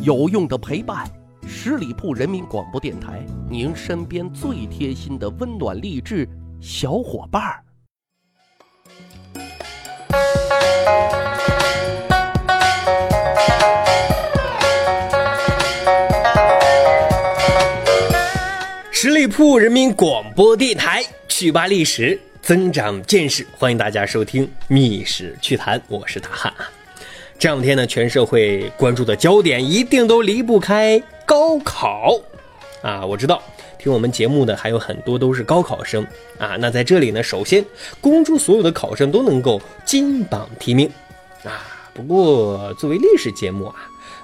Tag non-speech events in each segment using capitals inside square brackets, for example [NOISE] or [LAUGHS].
有用的陪伴，十里铺人民广播电台，您身边最贴心的温暖励志小伙伴儿。十里铺人民广播电台，趣吧历史，增长见识，欢迎大家收听《密史趣谈》，我是大汉啊。这两天呢，全社会关注的焦点一定都离不开高考啊！我知道听我们节目的还有很多都是高考生啊。那在这里呢，首先恭祝所有的考生都能够金榜题名啊。不过作为历史节目啊，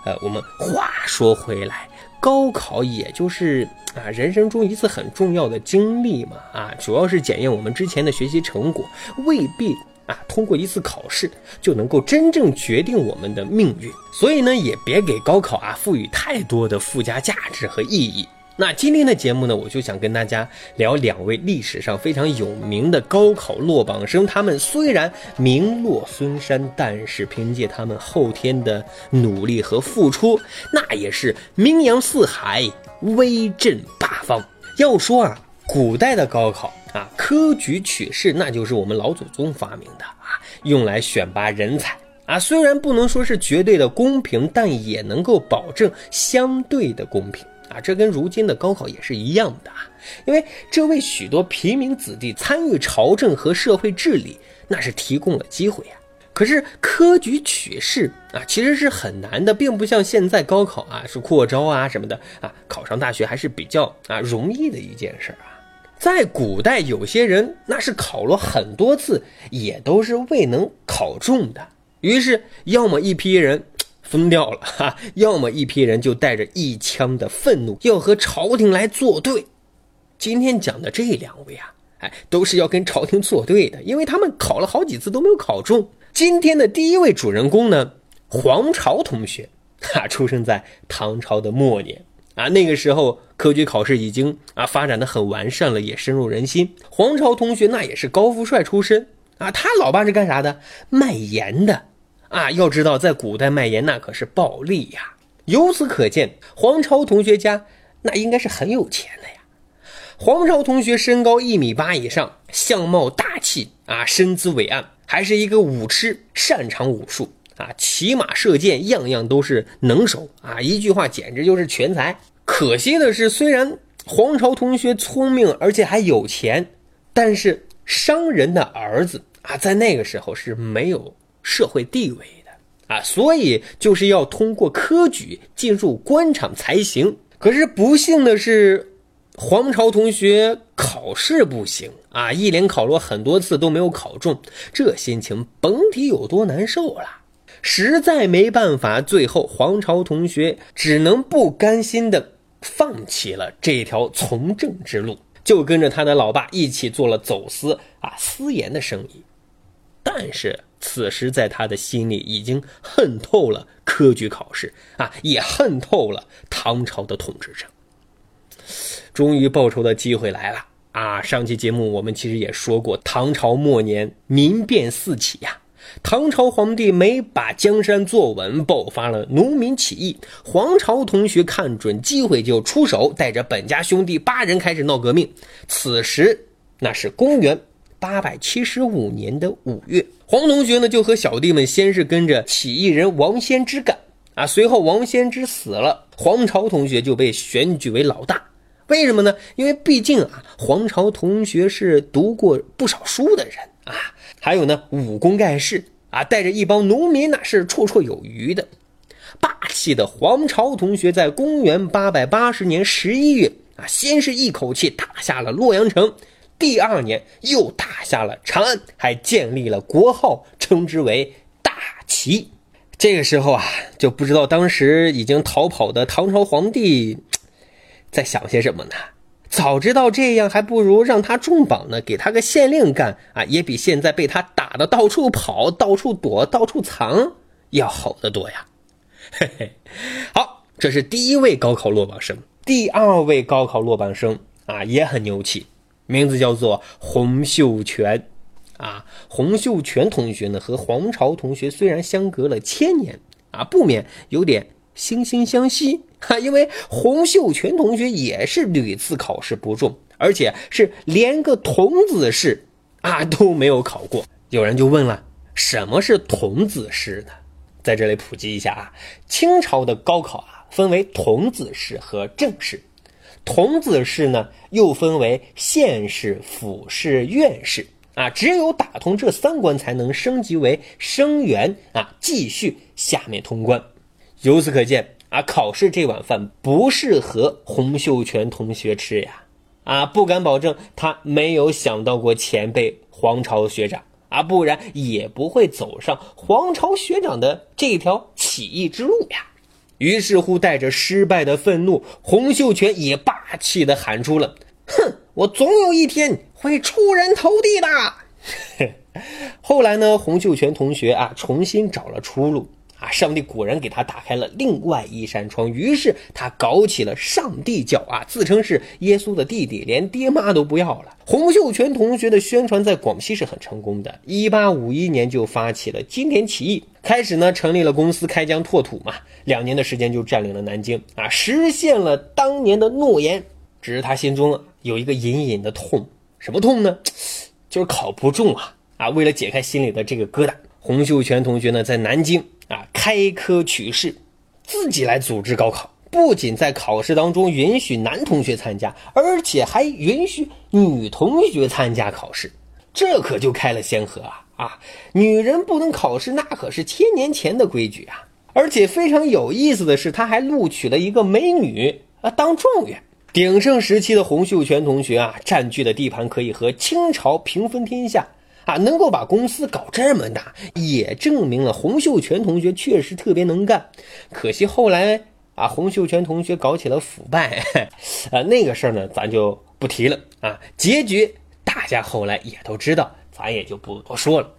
呃，我们话说回来，高考也就是啊人生中一次很重要的经历嘛啊，主要是检验我们之前的学习成果，未必。啊，通过一次考试就能够真正决定我们的命运，所以呢，也别给高考啊赋予太多的附加价值和意义。那今天的节目呢，我就想跟大家聊两位历史上非常有名的高考落榜生。他们虽然名落孙山，但是凭借他们后天的努力和付出，那也是名扬四海，威震八方。要说啊，古代的高考。啊，科举取士那就是我们老祖宗发明的啊，用来选拔人才啊。虽然不能说是绝对的公平，但也能够保证相对的公平啊。这跟如今的高考也是一样的啊，因为这为许多平民子弟参与朝政和社会治理，那是提供了机会啊。可是科举取士啊，其实是很难的，并不像现在高考啊是扩招啊什么的啊，考上大学还是比较啊容易的一件事啊。在古代，有些人那是考了很多次，也都是未能考中的。于是，要么一批人疯掉了哈，要么一批人就带着一腔的愤怒，要和朝廷来作对。今天讲的这两位啊，哎，都是要跟朝廷作对的，因为他们考了好几次都没有考中。今天的第一位主人公呢，黄巢同学，他，出生在唐朝的末年。啊，那个时候科举考试已经啊发展的很完善了，也深入人心。黄巢同学那也是高富帅出身啊，他老爸是干啥的？卖盐的啊。要知道，在古代卖盐那可是暴利呀。由此可见，黄巢同学家那应该是很有钱的呀。黄巢同学身高一米八以上，相貌大气啊，身姿伟岸，还是一个武痴，擅长武术。啊，骑马射箭，样样都是能手啊！一句话，简直就是全才。可惜的是，虽然黄巢同学聪明，而且还有钱，但是商人的儿子啊，在那个时候是没有社会地位的啊，所以就是要通过科举进入官场才行。可是不幸的是，黄巢同学考试不行啊，一连考了很多次都没有考中，这心情甭提有多难受了。实在没办法，最后黄巢同学只能不甘心的放弃了这条从政之路，就跟着他的老爸一起做了走私啊私盐的生意。但是此时在他的心里已经恨透了科举考试啊，也恨透了唐朝的统治者。终于报仇的机会来了啊！上期节目我们其实也说过，唐朝末年民变四起呀。唐朝皇帝没把江山坐稳，爆发了农民起义。黄巢同学看准机会就出手，带着本家兄弟八人开始闹革命。此时那是公元八百七十五年的五月，黄同学呢就和小弟们先是跟着起义人王先之干啊，随后王先之死了，黄巢同学就被选举为老大。为什么呢？因为毕竟啊，黄巢同学是读过不少书的人啊。还有呢，武功盖世啊，带着一帮农民那是绰绰有余的。霸气的黄巢同学在公元八百八十年十一月啊，先是一口气打下了洛阳城，第二年又打下了长安，还建立了国号，称之为大齐。这个时候啊，就不知道当时已经逃跑的唐朝皇帝在想些什么呢？早知道这样，还不如让他重榜呢，给他个县令干啊，也比现在被他打的到处跑、到处躲、到处藏要好得多呀。嘿嘿，好，这是第一位高考落榜生，第二位高考落榜生啊也很牛气，名字叫做洪秀全啊。洪秀全同学呢和黄巢同学虽然相隔了千年啊，不免有点惺惺相惜，啊 [LAUGHS] 因为洪秀全同学也是屡次考试不中，而且是连个童子试啊都没有考过。有人就问了，什么是童子试呢？在这里普及一下啊，清朝的高考啊分为童子试和正试。童子试呢又分为县试、府试、院试啊，只有打通这三关才能升级为生员啊，继续下面通关。由此可见啊，考试这碗饭不适合洪秀全同学吃呀！啊，不敢保证他没有想到过前辈黄巢学长。啊，不然也不会走上黄巢学长的这条起义之路呀。于是乎，带着失败的愤怒，洪秀全也霸气的喊出了：“哼，我总有一天会出人头地的。[LAUGHS] ”后来呢，洪秀全同学啊，重新找了出路。啊！上帝果然给他打开了另外一扇窗，于是他搞起了上帝教啊，自称是耶稣的弟弟，连爹妈都不要了。洪秀全同学的宣传在广西是很成功的，一八五一年就发起了金田起义，开始呢成立了公司开疆拓土嘛，两年的时间就占领了南京啊，实现了当年的诺言。只是他心中有一个隐隐的痛，什么痛呢？就是考不中啊啊！为了解开心里的这个疙瘩，洪秀全同学呢在南京。啊，开科取士，自己来组织高考，不仅在考试当中允许男同学参加，而且还允许女同学参加考试，这可就开了先河啊！啊，女人不能考试，那可是千年前的规矩啊！而且非常有意思的是，他还录取了一个美女啊当状元。鼎盛时期的洪秀全同学啊，占据的地盘可以和清朝平分天下。啊，能够把公司搞这么大，也证明了洪秀全同学确实特别能干。可惜后来啊，洪秀全同学搞起了腐败，啊，[LAUGHS] 那个事儿呢，咱就不提了啊。结局大家后来也都知道，咱也就不多说了。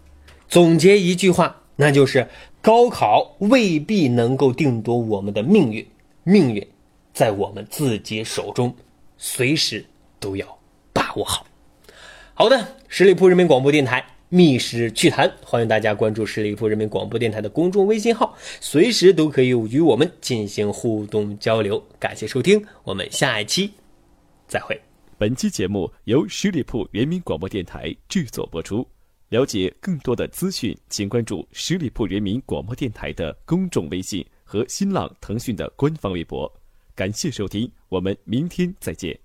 总结一句话，那就是高考未必能够定夺我们的命运，命运在我们自己手中，随时都要把握好。好的，十里铺人民广播电台《密室趣谈》，欢迎大家关注十里铺人民广播电台的公众微信号，随时都可以与我们进行互动交流。感谢收听，我们下一期再会。本期节目由十里铺人民广播电台制作播出。了解更多的资讯，请关注十里铺人民广播电台的公众微信和新浪、腾讯的官方微博。感谢收听，我们明天再见。